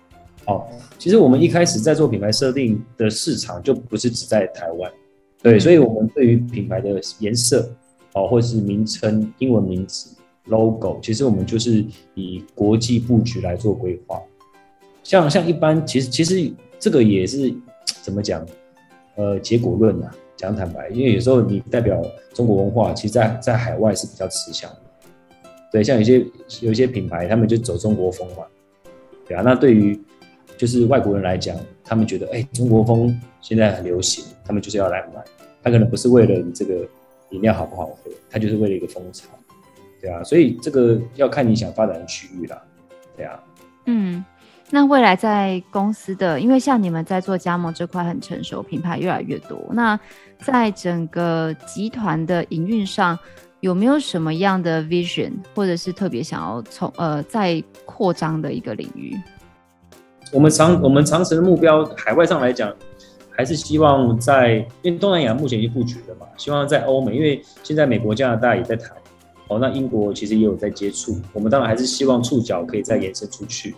哦，其实我们一开始在做品牌设定的市场就不是只在台湾，对，所以我们对于品牌的颜色哦，或是名称、英文名字、logo，其实我们就是以国际布局来做规划。像像一般，其实其实这个也是怎么讲？呃，结果论呐，讲坦白，因为有时候你代表中国文化，其实在在海外是比较吃香的。对，像有些有一些品牌，他们就走中国风嘛，对啊。那对于就是外国人来讲，他们觉得哎、中国风现在很流行，他们就是要来买。他可能不是为了你这个饮料好不好喝，他就是为了一个风潮，对啊。所以这个要看你想发展的区域啦，对啊。嗯。那未来在公司的，因为像你们在做加盟这块很成熟，品牌越来越多。那在整个集团的营运上，有没有什么样的 vision，或者是特别想要从呃再扩张的一个领域？我们长我们长程的目标，海外上来讲，还是希望在，因为东南亚目前已经布局了嘛，希望在欧美，因为现在美国、加拿大也在谈，哦，那英国其实也有在接触，我们当然还是希望触角可以再延伸出去。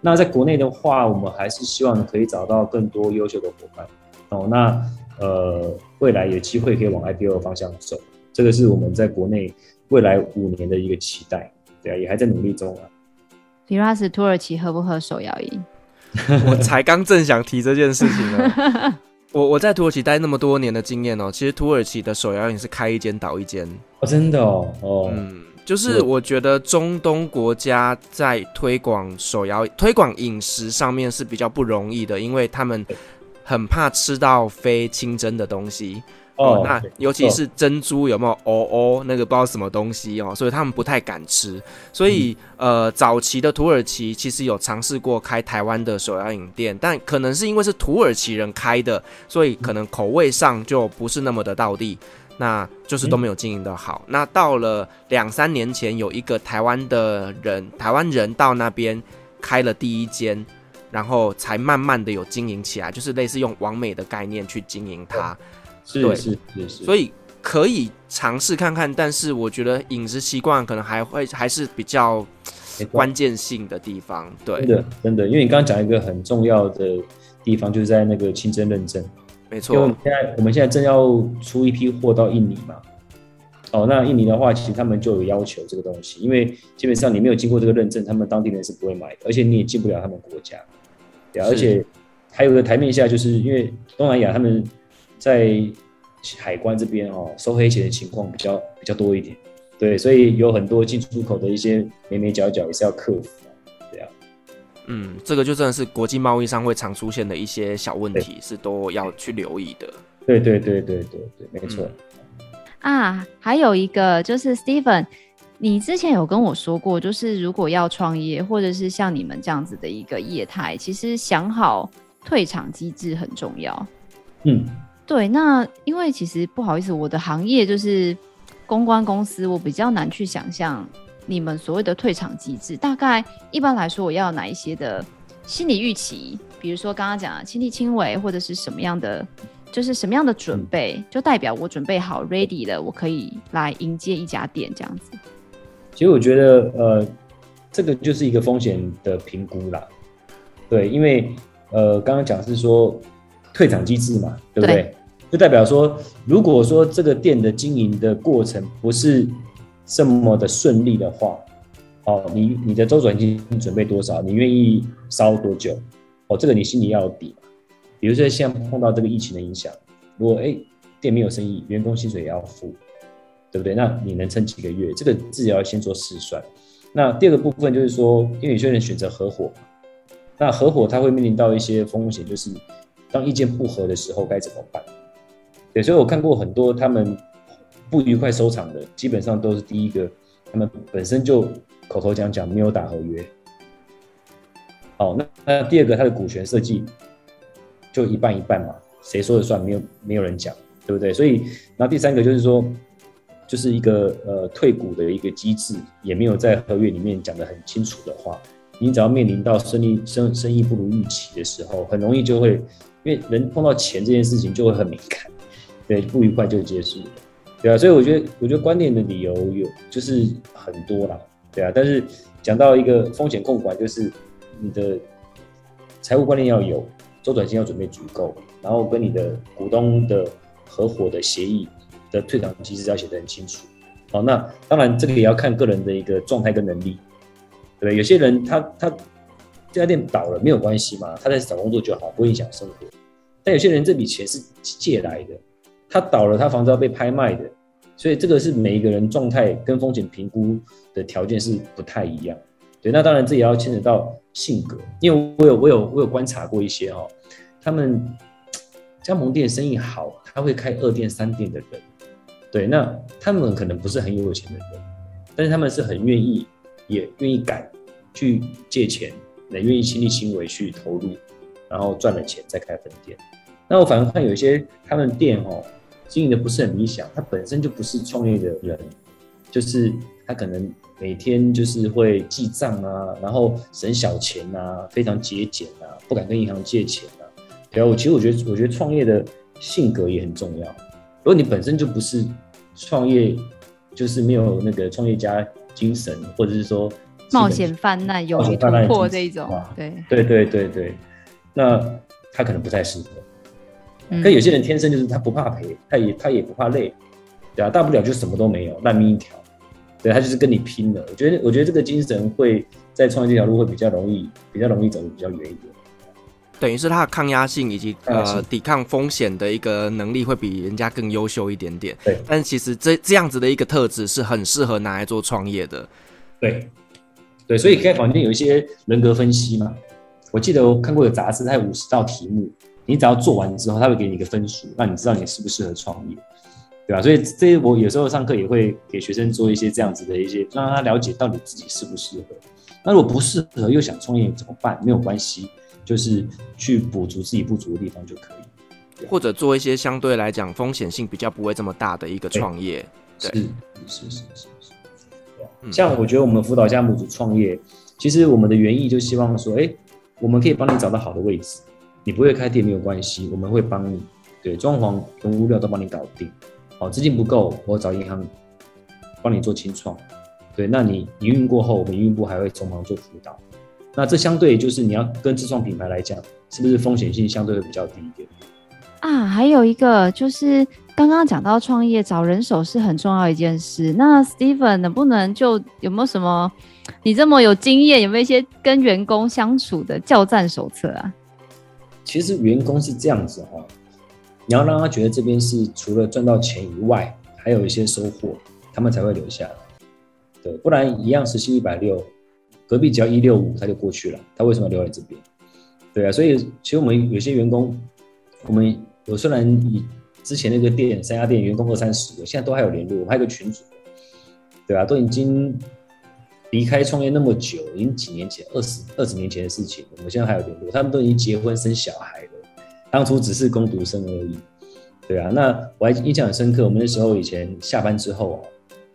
那在国内的话，我们还是希望可以找到更多优秀的伙伴哦。那呃，未来有机会可以往 IPO 方向走，这个是我们在国内未来五年的一个期待。对啊，也还在努力中啊。Firas 土耳其喝不喝手摇椅？<laughs> 我才刚正想提这件事情呢。<laughs> 我我在土耳其待那么多年的经验哦，其实土耳其的手摇饮是开一间倒一间哦，真的哦哦。嗯就是我觉得中东国家在推广手摇、推广饮食上面是比较不容易的，因为他们很怕吃到非清真的东西，哦，那尤其是珍珠有没有哦哦，那个不知道什么东西哦，所以他们不太敢吃。所以、嗯、呃，早期的土耳其其实有尝试过开台湾的手摇饮店，但可能是因为是土耳其人开的，所以可能口味上就不是那么的到地，那就是都没有经营的好。嗯、那到了两三年前，有一个台湾的人，台湾人到那边开了第一间，然后才慢慢的有经营起来，就是类似用完美的概念去经营它。是是是是，所以可以尝试看看，但是我觉得饮食习惯可能还会还是比较关键性的地方。对，真的真的，因为你刚刚讲一个很重要的地方，就是在那个清真认证。没错，因为我们现在我们现在正要出一批货到印尼嘛。哦，那印尼的话，其实他们就有要求这个东西，因为基本上你没有经过这个认证，他们当地人是不会买的，而且你也进不了他们国家。对，而且还有个台面下，就是因为东南亚他们。在海关这边哦，收黑钱的情况比较比较多一点，对，所以有很多进出口的一些眉眉角角也是要克服，对啊，嗯，这个就真的是国际贸易上会常出现的一些小问题，是都要去留意的。对对对对对对，没错。啊，还有一个就是 Steven，你之前有跟我说过，就是如果要创业，或者是像你们这样子的一个业态，其实想好退场机制很重要。嗯。对，那因为其实不好意思，我的行业就是公关公司，我比较难去想象你们所谓的退场机制。大概一般来说，我要哪一些的心理预期？比如说刚刚讲的亲力亲为，或者是什么样的，就是什么样的准备，就代表我准备好 ready 了，我可以来迎接一家店这样子。其实我觉得，呃，这个就是一个风险的评估啦。对，因为呃，刚刚讲是说退场机制嘛，对不对？对就代表说，如果说这个店的经营的过程不是这么的顺利的话，哦，你你的周转金准备多少？你愿意烧多久？哦，这个你心里要有底。比如说，现在碰到这个疫情的影响，如果哎店没有生意，员工薪水也要付，对不对？那你能撑几个月？这个自己要先做试算。那第二个部分就是说，因为有些人选择合伙，那合伙他会面临到一些风险，就是当意见不合的时候该怎么办？对，所以我看过很多他们不愉快收场的，基本上都是第一个，他们本身就口头讲讲没有打合约。好，那那第二个他的股权设计就一半一半嘛，谁说了算？没有没有人讲，对不对？所以，那第三个就是说，就是一个呃退股的一个机制，也没有在合约里面讲得很清楚的话，你只要面临到生意生生意不如预期的时候，很容易就会，因为人碰到钱这件事情就会很敏感。对，不愉快就结束了，对啊，所以我觉得，我觉得观念的理由有就是很多啦，对啊，但是讲到一个风险控管，就是你的财务观念要有，周转金要准备足够，然后跟你的股东的合伙的协议的退场机制要写得很清楚。好，那当然这个也要看个人的一个状态跟能力，对不对？有些人他他这家店倒了没有关系嘛，他在找工作就好，不会影响生活。但有些人这笔钱是借来的。他倒了，他房子要被拍卖的，所以这个是每一个人状态跟风险评估的条件是不太一样。对，那当然这也要牵扯到性格，因为我有我有我有观察过一些、哦，他们 <tsk> 加盟店生意好，他会开二店三店的人，对，那他们可能不是很有钱的人，但是他们是很愿意，也愿意敢去借钱，也愿意亲力亲为去投入，然后赚了钱再开分店。那我反而看有一些他们店哦。经营的不是很理想，他本身就不是创业的人，就是他可能每天就是会记账啊，然后省小钱啊，非常节俭啊，不敢跟银行借钱啊。对啊，我其实我觉得，我觉得创业的性格也很重要。如果你本身就不是创业，就是没有那个创业家精神，或者是说冒险犯难、勇于突破这一种，对对对对对，那他可能不太适合。可有些人天生就是他不怕赔，他也他也不怕累，对啊，大不了就什么都没有，烂命一条，对，他就是跟你拼了。我觉得，我觉得这个精神会在创业这条路会比较容易，比较容易走得比较远一点。等于是他的抗压性以及呃抵抗风险的一个能力会比人家更优秀一点点。对，但其实这这样子的一个特质是很适合拿来做创业的。对，对，所以开房间有一些人格分析嘛，我记得我看过有杂志，它有五十道题目。你只要做完之后，他会给你一个分数，让你知道你适不适合创业，对吧？所以这些我有时候上课也会给学生做一些这样子的一些，让他了解到底自己适不适合。那如果不适合又想创业怎么办？没有关系，就是去补足自己不足的地方就可以，或者做一些相对来讲风险性比较不会这么大的一个创业。对，是是是是是。像我觉得我们辅导家母组创业，其实我们的原意就希望说，哎，我们可以帮你找到好的位置，你不会开店没有关系，我们会帮你，对，装潢跟物料都帮你搞定。好，资金不够，我找银行帮你做清创。对，那你营运过后，我们营运部还会从旁做辅导。那这相对就是你要跟自创品牌来讲，是不是风险性相对会比较低一点？啊，还有一个就是。刚刚讲到创业找人手是很重要一件事，那 Steven 能不能就有没有什么？你这么有经验，有没有一些跟员工相处的教战手册啊？其实员工是这样子哈，你要让他觉得这边是除了赚到钱以外，还有一些收获，他们才会留下来。对，不然一样时薪一百六，隔壁只要一六五，他就过去了，他为什么留在这边？对啊，所以其实我们有些员工，我们我虽然以之前那个店三家店员工二三十个，现在都还有联络，我们还有个群组，对啊，都已经离开创业那么久，已经几年前二十二十年前的事情，我们现在还有联络，他们都已经结婚生小孩了，当初只是工读生而已，对啊，那我还印象很深刻，我们那时候以前下班之后啊，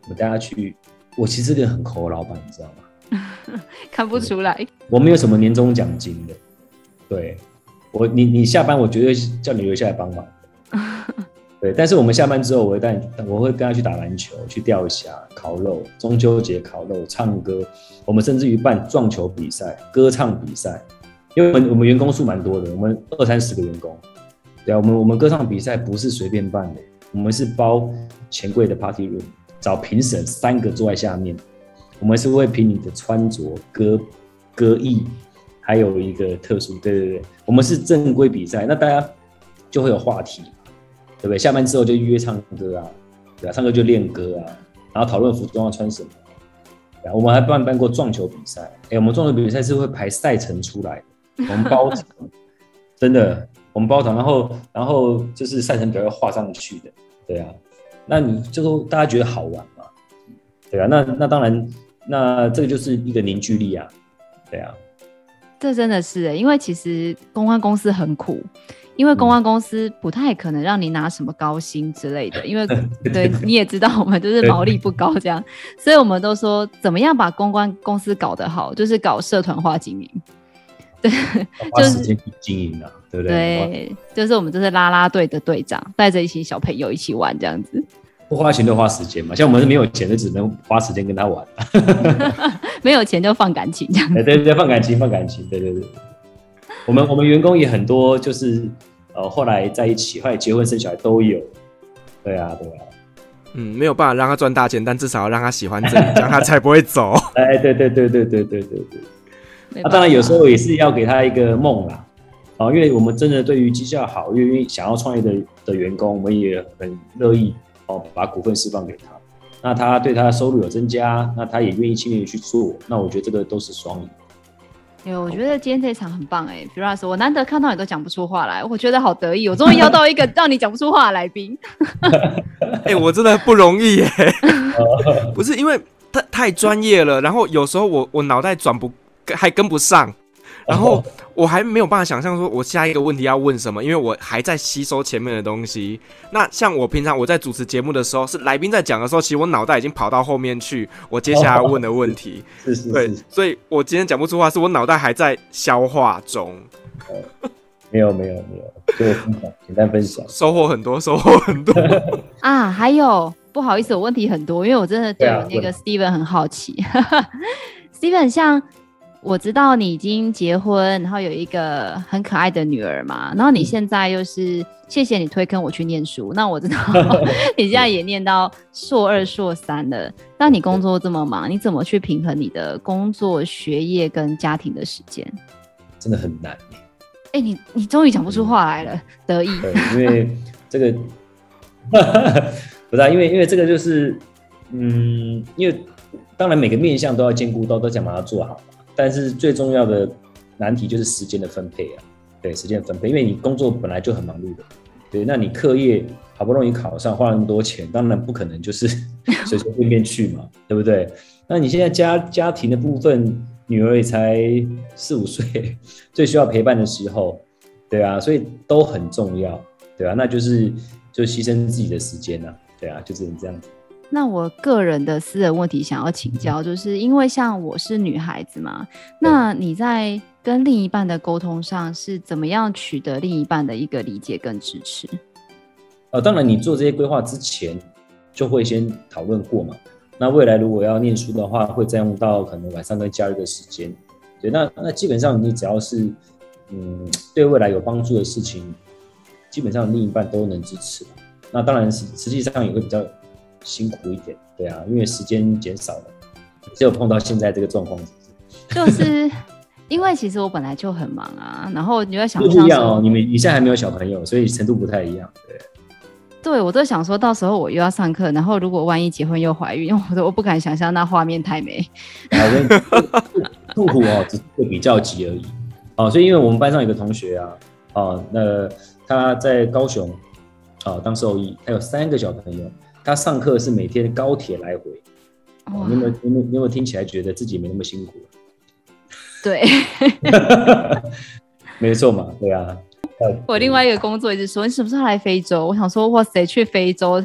我们大家去，我其实是个很抠的老板，你知道吗？<laughs> 看不出来，我没有什么年终奖金的，对我，你你下班我绝对叫你留下来帮忙。对，但是我们下班之后，我会带我会跟他去打篮球、去钓虾、烤肉，中秋节烤肉、唱歌，我们甚至于办撞球比赛、歌唱比赛，因为我们我们员工数蛮多的，我们二三十个员工，对啊，我们我们歌唱比赛不是随便办的，我们是包钱柜的 party room，找评审三个坐在下面，我们是会评你的穿着、歌歌艺，还有一个特殊，对对对，我们是正规比赛，那大家就会有话题。对不对？下班之后就约唱歌啊，对啊，唱歌就练歌啊，然后讨论服装要穿什么。对啊，我们还办办过撞球比赛，哎，我们撞球比赛是会排赛程出来的，<laughs> 我们包场，真的，我们包场，然后然后就是赛程表要画上去的，对啊，那你就大家觉得好玩嘛？对啊，那那当然，那这个就是一个凝聚力啊，对啊，这真的是，因为其实公关公司很苦。因为公关公司不太可能让你拿什么高薪之类的，<laughs> 因为对。你也知道，我们 <laughs> 就是毛利不高这样，所以我们都说怎么样把公关公司搞得好，就是搞社团化经营，<laughs> 对，就是经营啊，对不对？对，就是我们就是拉拉队的队长，带着一群小朋友一起玩这样子，不花钱就花时间嘛，像我们是没有钱就只能花时间跟他玩，没有钱就放感情这样，对对对，放感情放感情，对对对。我们我们员工也很多，就是呃后来在一起，后来结婚生小孩都有。对啊，对啊。嗯，没有办法让他赚大钱，但至少要让他喜欢这里，这样他才不会走。<laughs> 哎，对对对对对对对对。那、啊、当然有时候也是要给他一个梦啦。啊，因为我们真的对于绩效好、愿意想要创业的的员工，我们也很乐意哦把股份释放给他。那他对他的收入有增加，那他也愿意亲力去做。那我觉得这个都是双赢。哎呦，我觉得今天这一场很棒哎，Firas，我难得看到你都讲不出话来，我觉得好得意，我终于邀到一个让你讲不出话的来宾。<laughs> 哎，我真的不容易耶，不是因为太太专业了，然后有时候我我脑袋转不还跟不上。然后我还没有办法想象说，我下一个问题要问什么，因为我还在吸收前面的东西。那像我平常我在主持节目的时候，是来宾在讲的时候，其实我脑袋已经跑到后面去，我接下来要问的问题。是是是。对，所以我今天讲不出话，是我脑袋还在消化中。没有没有没有，就分享，简单分享，收获很多，收获很多 <laughs> 啊！还有不好意思，我问题很多，因为我真的对那个 Steven 很好奇。<laughs> Steven 像。我知道你已经结婚，然后有一个很可爱的女儿嘛，然后你现在又是谢谢你推坑我去念书。那我知道 <laughs> 你现在也念到硕二、硕三了。那你工作这么忙，你怎么去平衡你的工作、学业跟家庭的时间？真的很难。哎、欸，你你终于讲不出话来了，嗯、得意。对，因为这个 <laughs> 不是、啊，因为因为这个就是，嗯，因为当然每个面向都要兼顾到，都想把它做好。但是最重要的难题就是时间的分配啊，对，时间分配，因为你工作本来就很忙碌的，对，那你课业好不容易考上，花了那么多钱，当然不可能就是 <laughs> 随随便便去嘛，对不对？那你现在家家庭的部分，女儿也才四五岁，<laughs> 最需要陪伴的时候，对啊，所以都很重要，对啊，那就是就牺牲自己的时间呐，对啊，就只能这样子。那我个人的私人问题想要请教，就是因为像我是女孩子嘛，那你在跟另一半的沟通上是怎么样取得另一半的一个理解跟支持？呃，当然你做这些规划之前就会先讨论过嘛。那未来如果要念书的话，会占用到可能晚上跟假日的时间。对，那那基本上你只要是嗯对未来有帮助的事情，基本上另一半都能支持。那当然实实际上也会比较。辛苦一点，对啊，因为时间减少了，只有碰到现在这个状况，<laughs> 就是因为其实我本来就很忙啊，然后你要想不一样哦，你们你现在还没有小朋友，所以程度不太一样，对。对，我都想说到时候我又要上课，然后如果万一结婚又怀孕，我都我不敢想象那画面太美。兔虎 <laughs> 哦，只是比较急而已哦，所以因为我们班上有个同学啊，哦，那他在高雄啊当兽医，他有三个小朋友。他上课是每天高铁来回，哦，你有没有你有没有你有没有听起来觉得自己没那么辛苦？对，<laughs> 没错嘛，对啊。<laughs> 我另外一个工作一直说，你什么时候来非洲？我想说，哇塞，去非洲？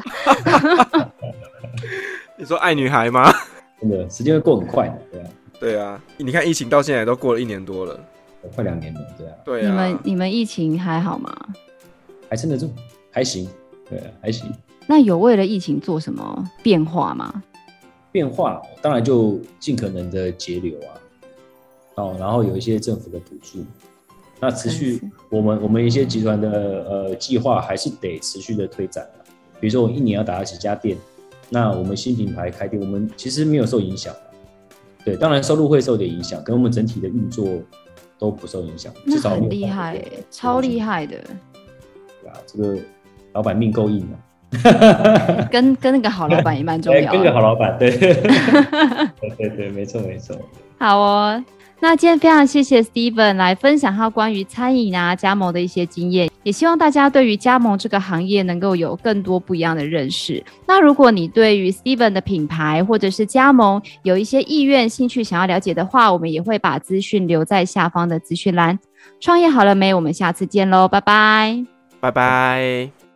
<laughs> 你说爱女孩吗？真的，时间会过很快的，对啊。对啊，你看疫情到现在都过了一年多了，快两年了，对啊。对啊。你们你们疫情还好吗？还撑得住，还行，对啊，还行。那有为了疫情做什么变化吗？变化当然就尽可能的节流啊，哦，然后有一些政府的补助，那持续我们我们一些集团的呃计划还是得持续的推展啊。比如说我一年要打几家店，那我们新品牌开店，我们其实没有受影响。对，当然收入会受点影响，跟我们整体的运作都不受影响。至少很厉害，超厉害的。对啊，这个老板命够硬啊。跟跟那个好老板也蛮重要的，跟个好老板，对，<laughs> 对对对，没错没错。好哦，那今天非常谢谢 Steven 来分享他关于餐饮啊加盟的一些经验，也希望大家对于加盟这个行业能够有更多不一样的认识。那如果你对于 Steven 的品牌或者是加盟有一些意愿、兴趣想要了解的话，我们也会把资讯留在下方的资讯栏。创业好了没？我们下次见喽，拜拜，拜拜。